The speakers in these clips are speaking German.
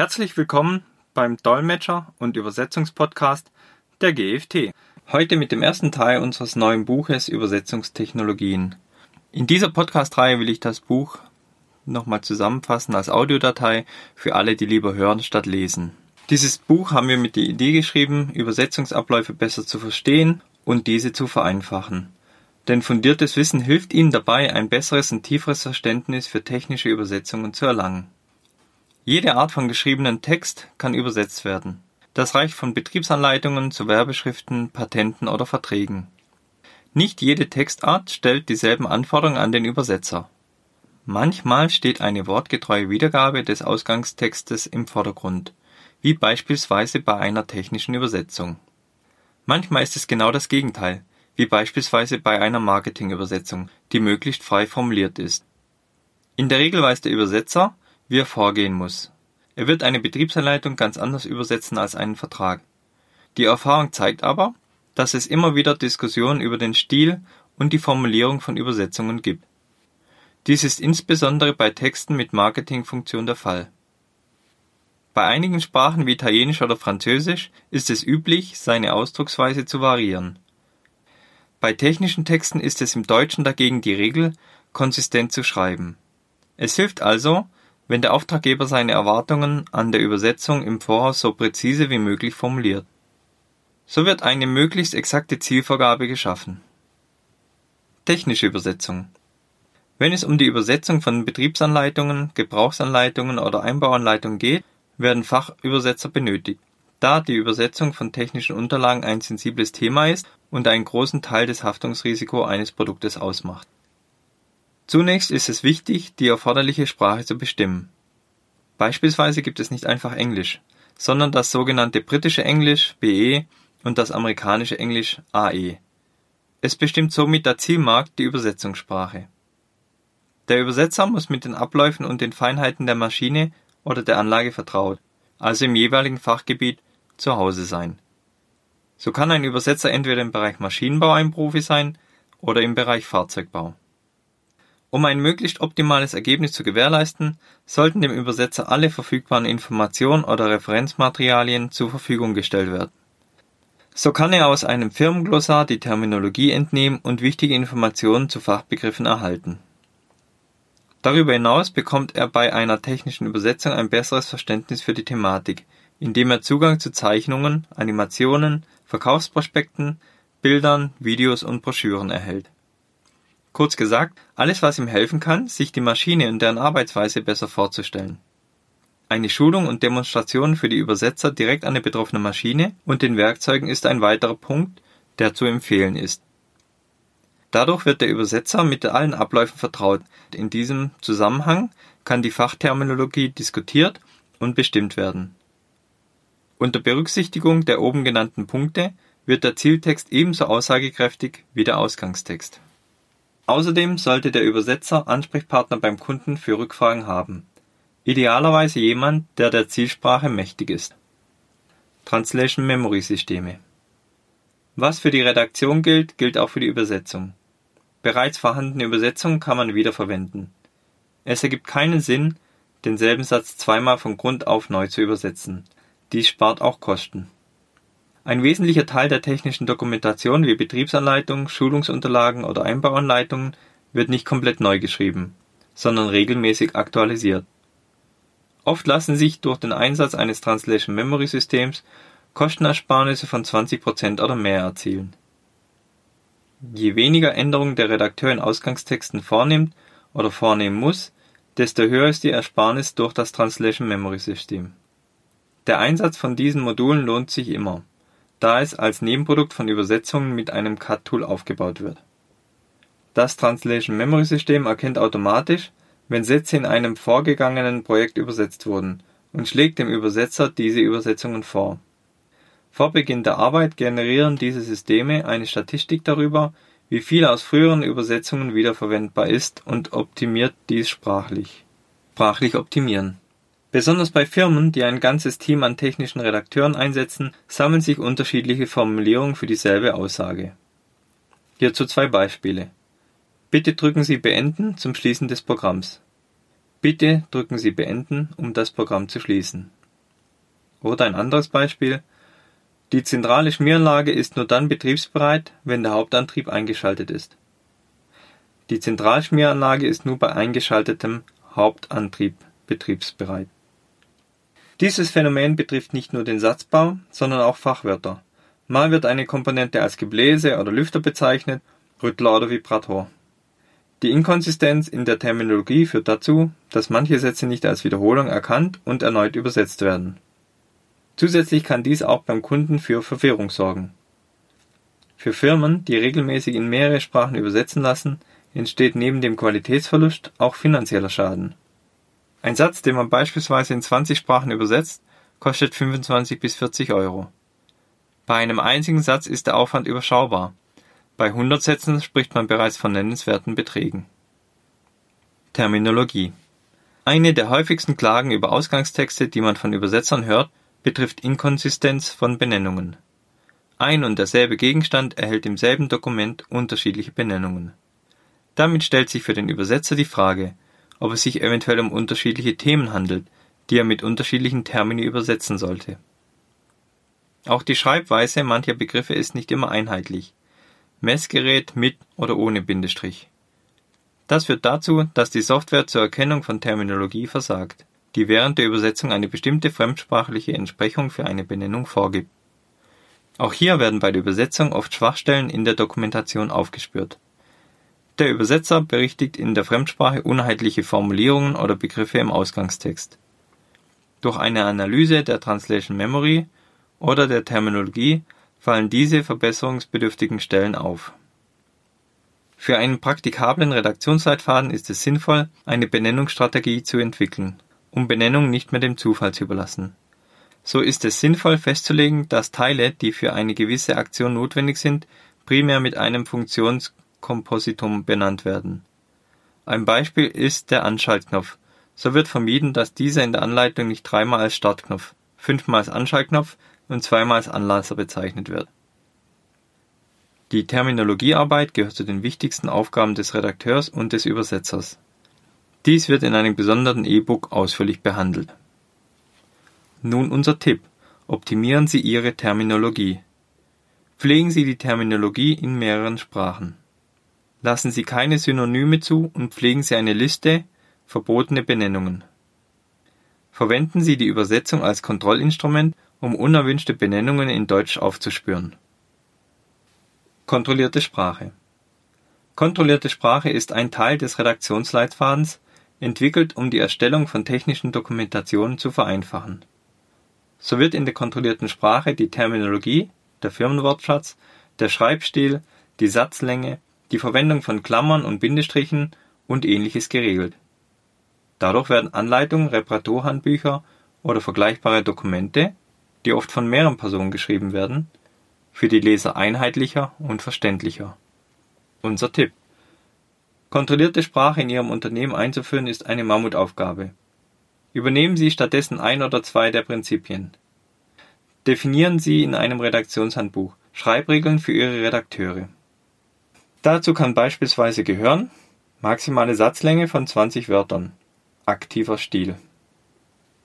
Herzlich willkommen beim Dolmetscher- und Übersetzungspodcast der GFT. Heute mit dem ersten Teil unseres neuen Buches Übersetzungstechnologien. In dieser Podcast-Reihe will ich das Buch nochmal zusammenfassen als Audiodatei für alle, die lieber hören statt lesen. Dieses Buch haben wir mit der Idee geschrieben, Übersetzungsabläufe besser zu verstehen und diese zu vereinfachen. Denn fundiertes Wissen hilft Ihnen dabei, ein besseres und tieferes Verständnis für technische Übersetzungen zu erlangen. Jede Art von geschriebenen Text kann übersetzt werden. Das reicht von Betriebsanleitungen zu Werbeschriften, Patenten oder Verträgen. Nicht jede Textart stellt dieselben Anforderungen an den Übersetzer. Manchmal steht eine wortgetreue Wiedergabe des Ausgangstextes im Vordergrund, wie beispielsweise bei einer technischen Übersetzung. Manchmal ist es genau das Gegenteil, wie beispielsweise bei einer Marketingübersetzung, die möglichst frei formuliert ist. In der Regel weiß der Übersetzer, er vorgehen muss. Er wird eine Betriebsanleitung ganz anders übersetzen als einen Vertrag. Die Erfahrung zeigt aber, dass es immer wieder Diskussionen über den Stil und die Formulierung von Übersetzungen gibt. Dies ist insbesondere bei Texten mit Marketingfunktion der Fall. Bei einigen Sprachen wie Italienisch oder Französisch ist es üblich, seine Ausdrucksweise zu variieren. Bei technischen Texten ist es im Deutschen dagegen die Regel, konsistent zu schreiben. Es hilft also, wenn der Auftraggeber seine Erwartungen an der Übersetzung im Voraus so präzise wie möglich formuliert. So wird eine möglichst exakte Zielvorgabe geschaffen. Technische Übersetzung Wenn es um die Übersetzung von Betriebsanleitungen, Gebrauchsanleitungen oder Einbauanleitungen geht, werden Fachübersetzer benötigt, da die Übersetzung von technischen Unterlagen ein sensibles Thema ist und einen großen Teil des Haftungsrisikos eines Produktes ausmacht Zunächst ist es wichtig, die erforderliche Sprache zu bestimmen. Beispielsweise gibt es nicht einfach Englisch, sondern das sogenannte britische Englisch (BE) und das amerikanische Englisch (AE). Es bestimmt somit der Zielmarkt die Übersetzungssprache. Der Übersetzer muss mit den Abläufen und den Feinheiten der Maschine oder der Anlage vertraut, also im jeweiligen Fachgebiet zu Hause sein. So kann ein Übersetzer entweder im Bereich Maschinenbau ein Profi sein oder im Bereich Fahrzeugbau um ein möglichst optimales Ergebnis zu gewährleisten, sollten dem Übersetzer alle verfügbaren Informationen oder Referenzmaterialien zur Verfügung gestellt werden. So kann er aus einem Firmenglossar die Terminologie entnehmen und wichtige Informationen zu Fachbegriffen erhalten. Darüber hinaus bekommt er bei einer technischen Übersetzung ein besseres Verständnis für die Thematik, indem er Zugang zu Zeichnungen, Animationen, Verkaufsprospekten, Bildern, Videos und Broschüren erhält Kurz gesagt, alles was ihm helfen kann, sich die Maschine und deren Arbeitsweise besser vorzustellen. Eine Schulung und Demonstration für die Übersetzer direkt an der betroffenen Maschine und den Werkzeugen ist ein weiterer Punkt, der zu empfehlen ist. Dadurch wird der Übersetzer mit allen Abläufen vertraut. In diesem Zusammenhang kann die Fachterminologie diskutiert und bestimmt werden. Unter Berücksichtigung der oben genannten Punkte wird der Zieltext ebenso aussagekräftig wie der Ausgangstext Außerdem sollte der Übersetzer Ansprechpartner beim Kunden für Rückfragen haben, idealerweise jemand, der der Zielsprache mächtig ist. Translation-Memory-Systeme Was für die Redaktion gilt, gilt auch für die Übersetzung. Bereits vorhandene Übersetzungen kann man wiederverwenden. Es ergibt keinen Sinn, denselben Satz zweimal von Grund auf neu zu übersetzen. Dies spart auch Kosten ein wesentlicher Teil der technischen Dokumentation wie Betriebsanleitungen, Schulungsunterlagen oder Einbauanleitungen wird nicht komplett neu geschrieben, sondern regelmäßig aktualisiert. Oft lassen sich durch den Einsatz eines Translation-Memory-Systems Kostenersparnisse von 20% oder mehr erzielen. Je weniger Änderungen der Redakteur in Ausgangstexten vornimmt oder vornehmen muss, desto höher ist die Ersparnis durch das Translation-Memory-System. Der Einsatz von diesen Modulen lohnt sich immer da es als Nebenprodukt von Übersetzungen mit einem Cut-Tool aufgebaut wird. Das Translation-Memory-System erkennt automatisch, wenn Sätze in einem vorgegangenen Projekt übersetzt wurden und schlägt dem Übersetzer diese Übersetzungen vor. Vor Beginn der Arbeit generieren diese Systeme eine Statistik darüber, wie viel aus früheren Übersetzungen wiederverwendbar ist und optimiert dies sprachlich. Sprachlich optimieren Besonders bei Firmen, die ein ganzes Team an technischen Redakteuren einsetzen, sammeln sich unterschiedliche Formulierungen für dieselbe Aussage. Hierzu zwei Beispiele. Bitte drücken Sie Beenden zum Schließen des Programms. Bitte drücken Sie Beenden, um das Programm zu schließen. Oder ein anderes Beispiel. Die zentrale Schmieranlage ist nur dann betriebsbereit, wenn der Hauptantrieb eingeschaltet ist. Die Zentralschmieranlage ist nur bei eingeschaltetem Hauptantrieb betriebsbereit. Dieses Phänomen betrifft nicht nur den Satzbau, sondern auch Fachwörter. Mal wird eine Komponente als Gebläse oder Lüfter bezeichnet, Rüttler oder Vibrator. Die Inkonsistenz in der Terminologie führt dazu, dass manche Sätze nicht als Wiederholung erkannt und erneut übersetzt werden. Zusätzlich kann dies auch beim Kunden für Verwirrung sorgen. Für Firmen, die regelmäßig in mehrere Sprachen übersetzen lassen, entsteht neben dem Qualitätsverlust auch finanzieller Schaden. Ein Satz, den man beispielsweise in 20 Sprachen übersetzt, kostet 25 bis 40 Euro. Bei einem einzigen Satz ist der Aufwand überschaubar. Bei 100 Sätzen spricht man bereits von nennenswerten Beträgen. Terminologie Eine der häufigsten Klagen über Ausgangstexte, die man von Übersetzern hört, betrifft Inkonsistenz von Benennungen. Ein und derselbe Gegenstand erhält im selben Dokument unterschiedliche Benennungen. Damit stellt sich für den Übersetzer die Frage, ob es sich eventuell um unterschiedliche Themen handelt, die er mit unterschiedlichen Termini übersetzen sollte. Auch die Schreibweise mancher Begriffe ist nicht immer einheitlich. Messgerät mit oder ohne Bindestrich. Das führt dazu, dass die Software zur Erkennung von Terminologie versagt, die während der Übersetzung eine bestimmte fremdsprachliche Entsprechung für eine Benennung vorgibt. Auch hier werden bei der Übersetzung oft Schwachstellen in der Dokumentation aufgespürt der Übersetzer berichtigt in der Fremdsprache uneinheitliche Formulierungen oder Begriffe im Ausgangstext. Durch eine Analyse der Translation Memory oder der Terminologie fallen diese verbesserungsbedürftigen Stellen auf. Für einen praktikablen Redaktionsleitfaden ist es sinnvoll, eine Benennungsstrategie zu entwickeln, um Benennungen nicht mehr dem Zufall zu überlassen. So ist es sinnvoll festzulegen, dass Teile, die für eine gewisse Aktion notwendig sind, primär mit einem Funktions Kompositum benannt werden. Ein Beispiel ist der Anschaltknopf. So wird vermieden, dass dieser in der Anleitung nicht dreimal als Startknopf, fünfmal als Anschaltknopf und zweimal als Anlasser bezeichnet wird. Die Terminologiearbeit gehört zu den wichtigsten Aufgaben des Redakteurs und des Übersetzers. Dies wird in einem gesonderten E-Book ausführlich behandelt. Nun unser Tipp. Optimieren Sie Ihre Terminologie. Pflegen Sie die Terminologie in mehreren Sprachen. Lassen Sie keine Synonyme zu und pflegen Sie eine Liste verbotene Benennungen. Verwenden Sie die Übersetzung als Kontrollinstrument, um unerwünschte Benennungen in Deutsch aufzuspüren. Kontrollierte Sprache Kontrollierte Sprache ist ein Teil des Redaktionsleitfadens, entwickelt, um die Erstellung von technischen Dokumentationen zu vereinfachen. So wird in der kontrollierten Sprache die Terminologie, der Firmenwortschatz, der Schreibstil, die Satzlänge die Verwendung von Klammern und Bindestrichen und ähnliches geregelt. Dadurch werden Anleitungen, Reparaturhandbücher oder vergleichbare Dokumente, die oft von mehreren Personen geschrieben werden, für die Leser einheitlicher und verständlicher. Unser Tipp. Kontrollierte Sprache in Ihrem Unternehmen einzuführen ist eine Mammutaufgabe. Übernehmen Sie stattdessen ein oder zwei der Prinzipien. Definieren Sie in einem Redaktionshandbuch Schreibregeln für Ihre Redakteure. Dazu kann beispielsweise gehören: maximale Satzlänge von 20 Wörtern, aktiver Stil.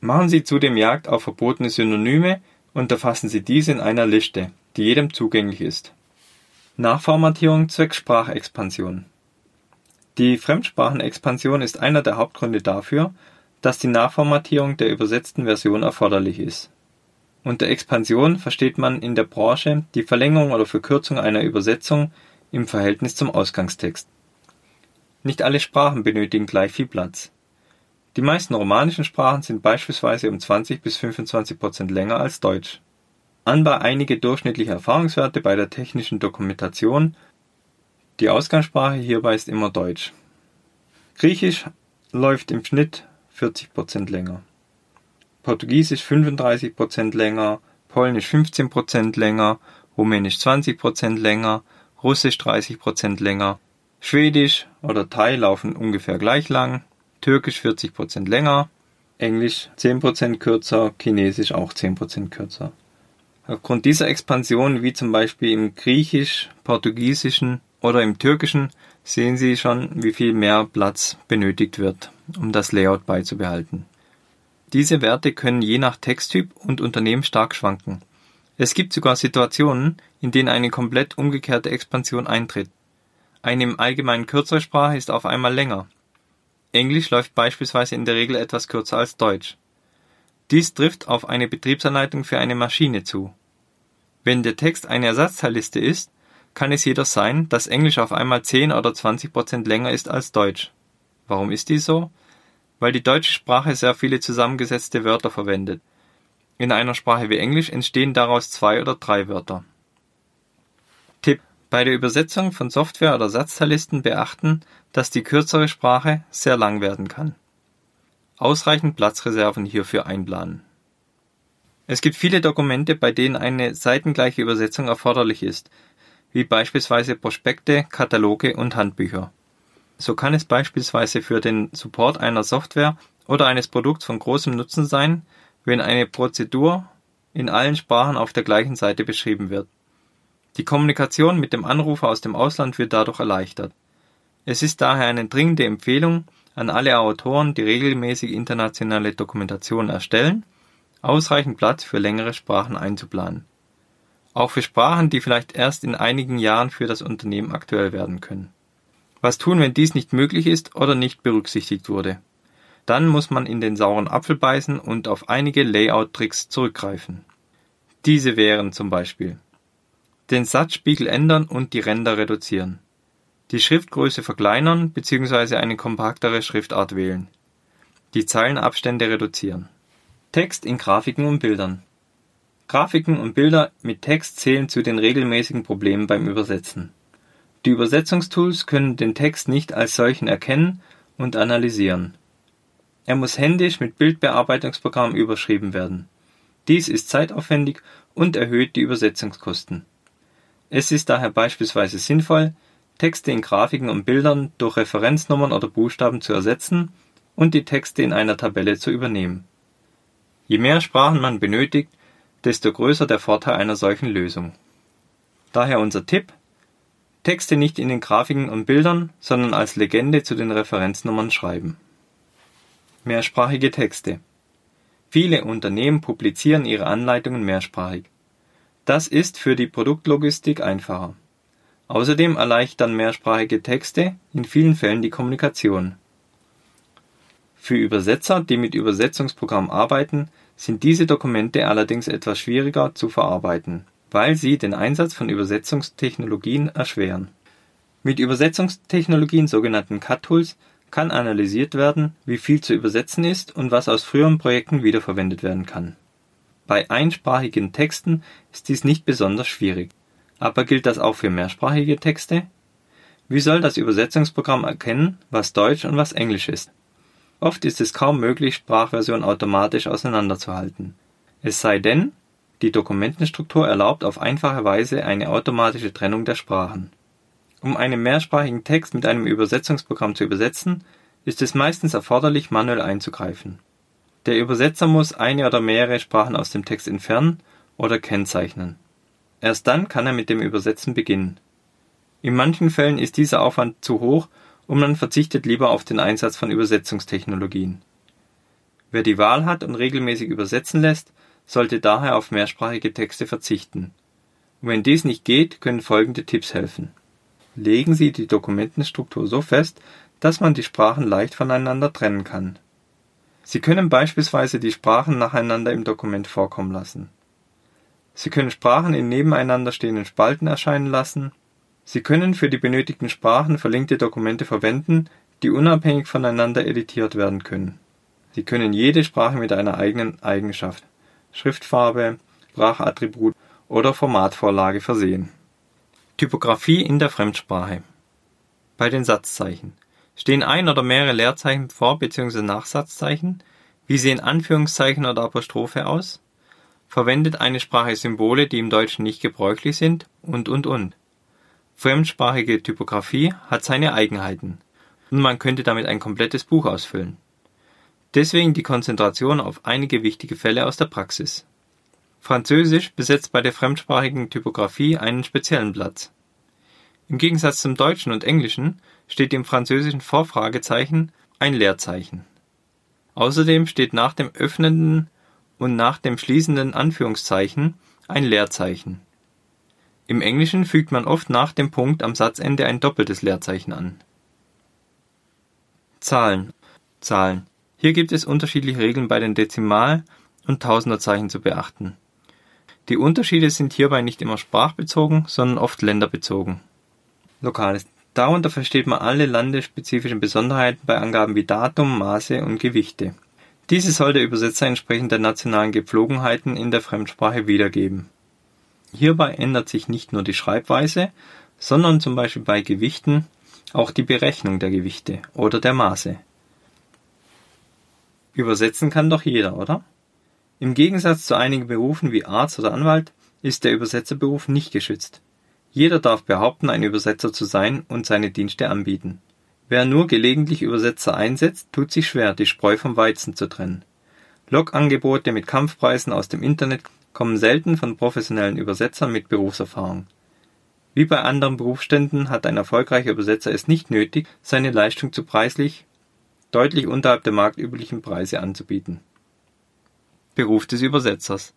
Machen Sie zudem Jagd auf verbotene Synonyme und erfassen Sie diese in einer Liste, die jedem zugänglich ist. Nachformatierung zwecks Sprachexpansion Die Fremdsprachenexpansion ist einer der Hauptgründe dafür, dass die Nachformatierung der übersetzten Version erforderlich ist. Unter Expansion versteht man in der Branche die Verlängerung oder Verkürzung einer Übersetzung im Verhältnis zum Ausgangstext. Nicht alle Sprachen benötigen gleich viel Platz. Die meisten romanischen Sprachen sind beispielsweise um 20 bis 25 Prozent länger als Deutsch. Anbar einige durchschnittliche Erfahrungswerte bei der technischen Dokumentation. Die Ausgangssprache hierbei ist immer Deutsch. Griechisch läuft im Schnitt 40 Prozent länger. Portugiesisch 35 Prozent länger, Polnisch 15 Prozent länger, Rumänisch 20 Prozent länger, Russisch 30 Prozent länger, Schwedisch oder Thai laufen ungefähr gleich lang, Türkisch 40 Prozent länger, Englisch 10 Prozent kürzer, Chinesisch auch 10 Prozent kürzer. Aufgrund dieser Expansion, wie zum Beispiel im Griechisch, Portugiesischen oder im Türkischen, sehen Sie schon, wie viel mehr Platz benötigt wird, um das Layout beizubehalten. Diese Werte können je nach Texttyp und Unternehmen stark schwanken. Es gibt sogar Situationen, in denen eine komplett umgekehrte Expansion eintritt. Eine im Allgemeinen kürzere Sprache ist auf einmal länger. Englisch läuft beispielsweise in der Regel etwas kürzer als Deutsch. Dies trifft auf eine Betriebsanleitung für eine Maschine zu. Wenn der Text eine Ersatzteilliste ist, kann es jedoch sein, dass Englisch auf einmal 10 oder 20 Prozent länger ist als Deutsch. Warum ist dies so? Weil die deutsche Sprache sehr viele zusammengesetzte Wörter verwendet. In einer Sprache wie Englisch entstehen daraus zwei oder drei Wörter. Tipp: Bei der Übersetzung von Software oder Ersatzteillisten beachten, dass die kürzere Sprache sehr lang werden kann. Ausreichend Platzreserven hierfür einplanen. Es gibt viele Dokumente, bei denen eine seitengleiche Übersetzung erforderlich ist, wie beispielsweise Prospekte, Kataloge und Handbücher. So kann es beispielsweise für den Support einer Software oder eines Produkts von großem Nutzen sein, wenn eine Prozedur in allen Sprachen auf der gleichen Seite beschrieben wird. Die Kommunikation mit dem Anrufer aus dem Ausland wird dadurch erleichtert. Es ist daher eine dringende Empfehlung an alle Autoren, die regelmäßig internationale Dokumentation erstellen, ausreichend Platz für längere Sprachen einzuplanen. Auch für Sprachen, die vielleicht erst in einigen Jahren für das Unternehmen aktuell werden können. Was tun, wenn dies nicht möglich ist oder nicht berücksichtigt wurde? Dann muss man in den sauren Apfel beißen und auf einige Layout-Tricks zurückgreifen. Diese wären zum Beispiel den Satzspiegel ändern und die Ränder reduzieren, die Schriftgröße verkleinern bzw. eine kompaktere Schriftart wählen, die Zeilenabstände reduzieren. Text in Grafiken und Bildern. Grafiken und Bilder mit Text zählen zu den regelmäßigen Problemen beim Übersetzen. Die Übersetzungstools können den Text nicht als solchen erkennen und analysieren. Er muss händisch mit Bildbearbeitungsprogrammen überschrieben werden. Dies ist zeitaufwendig und erhöht die Übersetzungskosten. Es ist daher beispielsweise sinnvoll, Texte in Grafiken und Bildern durch Referenznummern oder Buchstaben zu ersetzen und die Texte in einer Tabelle zu übernehmen. Je mehr Sprachen man benötigt, desto größer der Vorteil einer solchen Lösung. Daher unser Tipp, Texte nicht in den Grafiken und Bildern, sondern als Legende zu den Referenznummern schreiben Mehrsprachige Texte. Viele Unternehmen publizieren ihre Anleitungen mehrsprachig. Das ist für die Produktlogistik einfacher. Außerdem erleichtern mehrsprachige Texte in vielen Fällen die Kommunikation. Für Übersetzer, die mit Übersetzungsprogrammen arbeiten, sind diese Dokumente allerdings etwas schwieriger zu verarbeiten, weil sie den Einsatz von Übersetzungstechnologien erschweren. Mit Übersetzungstechnologien, sogenannten Cut-Tools, kann analysiert werden, wie viel zu übersetzen ist und was aus früheren Projekten wiederverwendet werden kann. Bei einsprachigen Texten ist dies nicht besonders schwierig. Aber gilt das auch für mehrsprachige Texte? Wie soll das Übersetzungsprogramm erkennen, was Deutsch und was Englisch ist? Oft ist es kaum möglich, Sprachversionen automatisch auseinanderzuhalten. Es sei denn, die Dokumentenstruktur erlaubt auf einfache Weise eine automatische Trennung der Sprachen um einen mehrsprachigen Text mit einem Übersetzungsprogramm zu übersetzen, ist es meistens erforderlich, manuell einzugreifen. Der Übersetzer muss eine oder mehrere Sprachen aus dem Text entfernen oder kennzeichnen. Erst dann kann er mit dem Übersetzen beginnen. In manchen Fällen ist dieser Aufwand zu hoch und man verzichtet lieber auf den Einsatz von Übersetzungstechnologien. Wer die Wahl hat und regelmäßig übersetzen lässt, sollte daher auf mehrsprachige Texte verzichten. Und wenn dies nicht geht, können folgende Tipps helfen legen sie die Dokumentenstruktur so fest, dass man die Sprachen leicht voneinander trennen kann. Sie können beispielsweise die Sprachen nacheinander im Dokument vorkommen lassen. Sie können Sprachen in nebeneinander stehenden Spalten erscheinen lassen. Sie können für die benötigten Sprachen verlinkte Dokumente verwenden, die unabhängig voneinander editiert werden können. Sie können jede Sprache mit einer eigenen Eigenschaft, Schriftfarbe, Sprachattribut oder Formatvorlage versehen Typografie in der Fremdsprache Bei den Satzzeichen stehen ein oder mehrere Leerzeichen vor bzw. nach Satzzeichen? Wie sehen Anführungszeichen oder Apostrophe aus? Verwendet eine Sprache Symbole, die im Deutschen nicht gebräuchlich sind? Und, und, und. Fremdsprachige Typografie hat seine Eigenheiten und man könnte damit ein komplettes Buch ausfüllen. Deswegen die Konzentration auf einige wichtige Fälle aus der Praxis Französisch besetzt bei der fremdsprachigen Typografie einen speziellen Platz. Im Gegensatz zum Deutschen und Englischen steht im Französischen vor Fragezeichen ein Leerzeichen. Außerdem steht nach dem öffnenden und nach dem schließenden Anführungszeichen ein Leerzeichen. Im Englischen fügt man oft nach dem Punkt am Satzende ein doppeltes Leerzeichen an. Zahlen. Zahlen. Hier gibt es unterschiedliche Regeln bei den Dezimal- und Tausenderzeichen zu beachten. Die Unterschiede sind hierbei nicht immer sprachbezogen, sondern oft länderbezogen. Lokales. Darunter versteht man alle landesspezifischen Besonderheiten bei Angaben wie Datum, Maße und Gewichte. Diese soll der Übersetzer entsprechend der nationalen Gepflogenheiten in der Fremdsprache wiedergeben. Hierbei ändert sich nicht nur die Schreibweise, sondern zum Beispiel bei Gewichten auch die Berechnung der Gewichte oder der Maße. Übersetzen kann doch jeder, oder? Im Gegensatz zu einigen Berufen wie Arzt oder Anwalt ist der Übersetzerberuf nicht geschützt. Jeder darf behaupten, ein Übersetzer zu sein und seine Dienste anbieten. Wer nur gelegentlich Übersetzer einsetzt, tut sich schwer, die Spreu vom Weizen zu trennen. Logangebote mit Kampfpreisen aus dem Internet kommen selten von professionellen Übersetzern mit Berufserfahrung. Wie bei anderen Berufsständen hat ein erfolgreicher Übersetzer es nicht nötig, seine Leistung zu preislich deutlich unterhalb der marktüblichen Preise anzubieten. Beruf des Übersetzers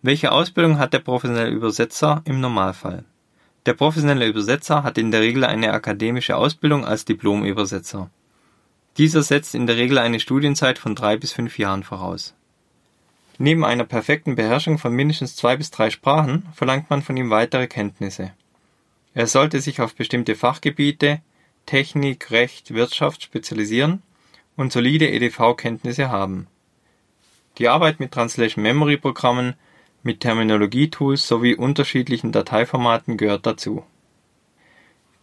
Welche Ausbildung hat der professionelle Übersetzer im Normalfall? Der professionelle Übersetzer hat in der Regel eine akademische Ausbildung als Diplomübersetzer. Dieser setzt in der Regel eine Studienzeit von drei bis fünf Jahren voraus Neben einer perfekten Beherrschung von mindestens zwei bis drei Sprachen verlangt man von ihm weitere Kenntnisse. Er sollte sich auf bestimmte Fachgebiete Technik, Recht, Wirtschaft spezialisieren und solide EDV-Kenntnisse haben. Die Arbeit mit Translation-Memory-Programmen, mit Terminologietools sowie unterschiedlichen Dateiformaten gehört dazu.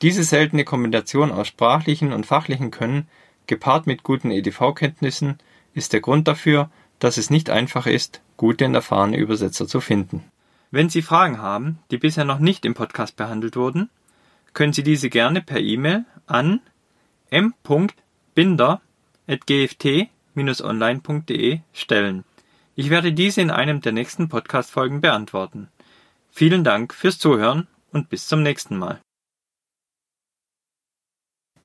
Diese seltene Kombination aus sprachlichen und fachlichen Können, gepaart mit guten EDV-Kenntnissen, ist der Grund dafür dass es nicht einfach ist, gute und erfahrene Übersetzer zu finden. Wenn Sie Fragen haben, die bisher noch nicht im Podcast behandelt wurden, können Sie diese gerne per E-Mail an m.binder.gft-online.de stellen. Ich werde diese in einem der nächsten Podcast-Folgen beantworten. Vielen Dank fürs Zuhören und bis zum nächsten Mal.